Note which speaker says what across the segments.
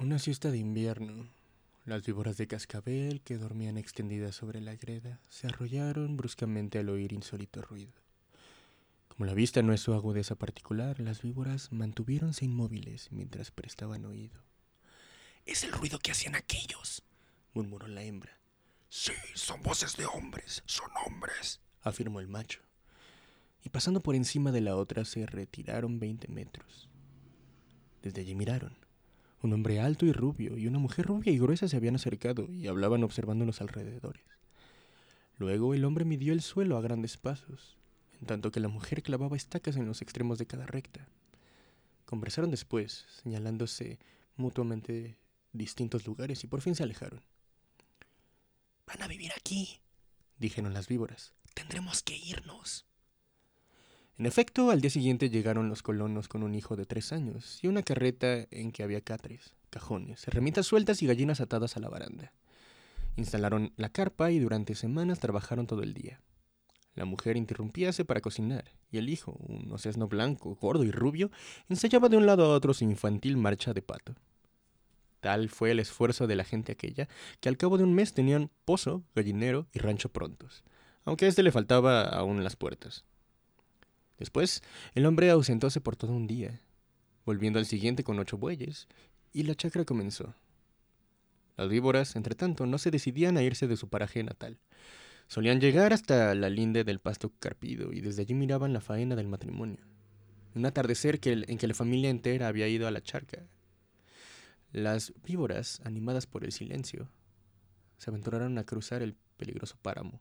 Speaker 1: Una siesta de invierno. Las víboras de cascabel que dormían extendidas sobre la greda se arrollaron bruscamente al oír insólito ruido. Como la vista no es su agudeza particular, las víboras mantuviéronse inmóviles mientras prestaban oído.
Speaker 2: Es el ruido que hacían aquellos, murmuró la hembra. Sí, son voces de hombres, son hombres, afirmó el macho.
Speaker 1: Y pasando por encima de la otra se retiraron veinte metros. Desde allí miraron. Un hombre alto y rubio y una mujer rubia y gruesa se habían acercado y hablaban observando los alrededores. Luego el hombre midió el suelo a grandes pasos, en tanto que la mujer clavaba estacas en los extremos de cada recta. Conversaron después, señalándose mutuamente distintos lugares y por fin se alejaron.
Speaker 2: Van a vivir aquí, dijeron las víboras. Tendremos que irnos.
Speaker 1: En efecto, al día siguiente llegaron los colonos con un hijo de tres años y una carreta en que había catres, cajones, herramientas sueltas y gallinas atadas a la baranda. Instalaron la carpa y durante semanas trabajaron todo el día. La mujer interrumpíase para cocinar, y el hijo, un ocesno blanco, gordo y rubio, ensayaba de un lado a otro su infantil marcha de pato. Tal fue el esfuerzo de la gente aquella, que al cabo de un mes tenían pozo, gallinero y rancho prontos, aunque a este le faltaba aún las puertas. Después, el hombre ausentóse por todo un día, volviendo al siguiente con ocho bueyes, y la chacra comenzó. Las víboras, entre tanto, no se decidían a irse de su paraje natal. Solían llegar hasta la linde del pasto carpido y desde allí miraban la faena del matrimonio. Un atardecer en que la familia entera había ido a la charca las víboras, animadas por el silencio, se aventuraron a cruzar el peligroso páramo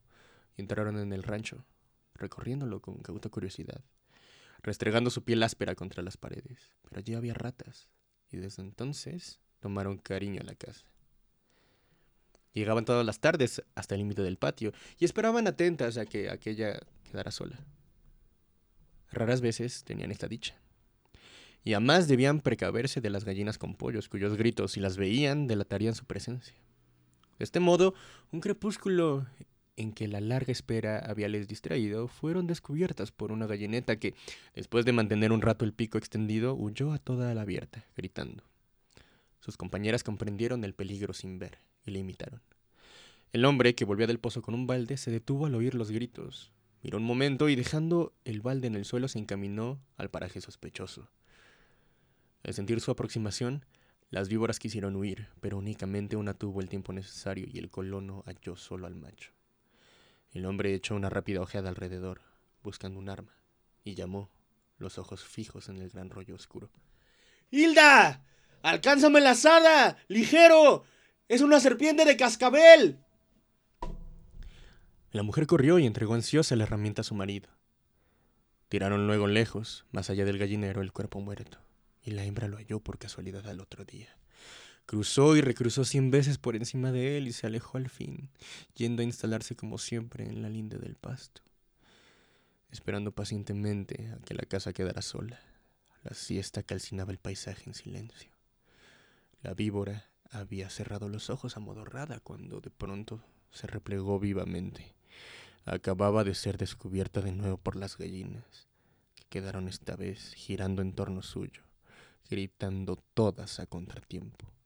Speaker 1: y entraron en el rancho, recorriéndolo con cauta curiosidad, restregando su piel áspera contra las paredes. Pero allí había ratas, y desde entonces tomaron cariño a la casa. Llegaban todas las tardes hasta el límite del patio y esperaban atentas a que aquella quedara sola. Raras veces tenían esta dicha y además debían precaverse de las gallinas con pollos, cuyos gritos, si las veían, delatarían su presencia. De este modo, un crepúsculo en que la larga espera habíales distraído, fueron descubiertas por una gallineta que, después de mantener un rato el pico extendido, huyó a toda la abierta, gritando. Sus compañeras comprendieron el peligro sin ver, y le imitaron. El hombre, que volvía del pozo con un balde, se detuvo al oír los gritos. Miró un momento y dejando el balde en el suelo se encaminó al paraje sospechoso. Al sentir su aproximación, las víboras quisieron huir, pero únicamente una tuvo el tiempo necesario y el colono halló solo al macho. El hombre echó una rápida ojeada alrededor, buscando un arma, y llamó, los ojos fijos en el gran rollo oscuro.
Speaker 3: ¡Hilda! ¡Alcánzame la asada! ¡Ligero! ¡Es una serpiente de cascabel!
Speaker 1: La mujer corrió y entregó ansiosa la herramienta a su marido. Tiraron luego lejos, más allá del gallinero, el cuerpo muerto y la hembra lo halló por casualidad al otro día. Cruzó y recruzó cien veces por encima de él y se alejó al fin, yendo a instalarse como siempre en la linde del pasto, esperando pacientemente a que la casa quedara sola. La siesta calcinaba el paisaje en silencio. La víbora había cerrado los ojos amodorrada cuando de pronto se replegó vivamente. Acababa de ser descubierta de nuevo por las gallinas, que quedaron esta vez girando en torno suyo gritando todas a contratiempo.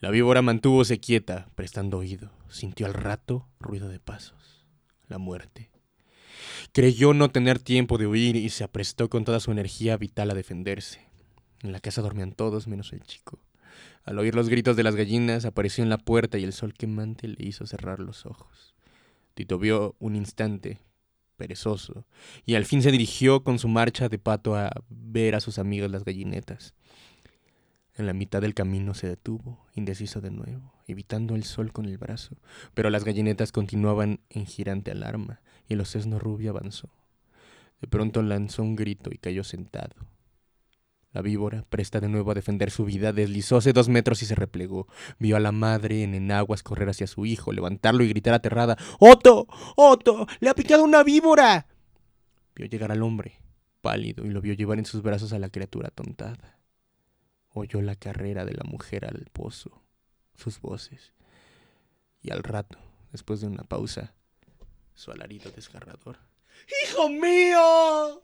Speaker 1: La víbora mantúvose quieta, prestando oído. Sintió al rato ruido de pasos. La muerte. Creyó no tener tiempo de huir y se aprestó con toda su energía vital a defenderse. En la casa dormían todos menos el chico. Al oír los gritos de las gallinas, apareció en la puerta y el sol quemante le hizo cerrar los ojos. vio un instante, perezoso, y al fin se dirigió con su marcha de pato a ver a sus amigos las gallinetas. En la mitad del camino se detuvo, indeciso de nuevo, evitando el sol con el brazo, pero las gallinetas continuaban en girante alarma, y el ocesno rubio avanzó. De pronto lanzó un grito y cayó sentado, la víbora, presta de nuevo a defender su vida, deslizóse dos metros y se replegó. Vio a la madre en enaguas correr hacia su hijo, levantarlo y gritar aterrada: ¡Otto! ¡Otto! ¡Le ha picado una víbora! Vio llegar al hombre, pálido, y lo vio llevar en sus brazos a la criatura tontada. Oyó la carrera de la mujer al pozo, sus voces, y al rato, después de una pausa, su alarido desgarrador.
Speaker 3: ¡Hijo mío!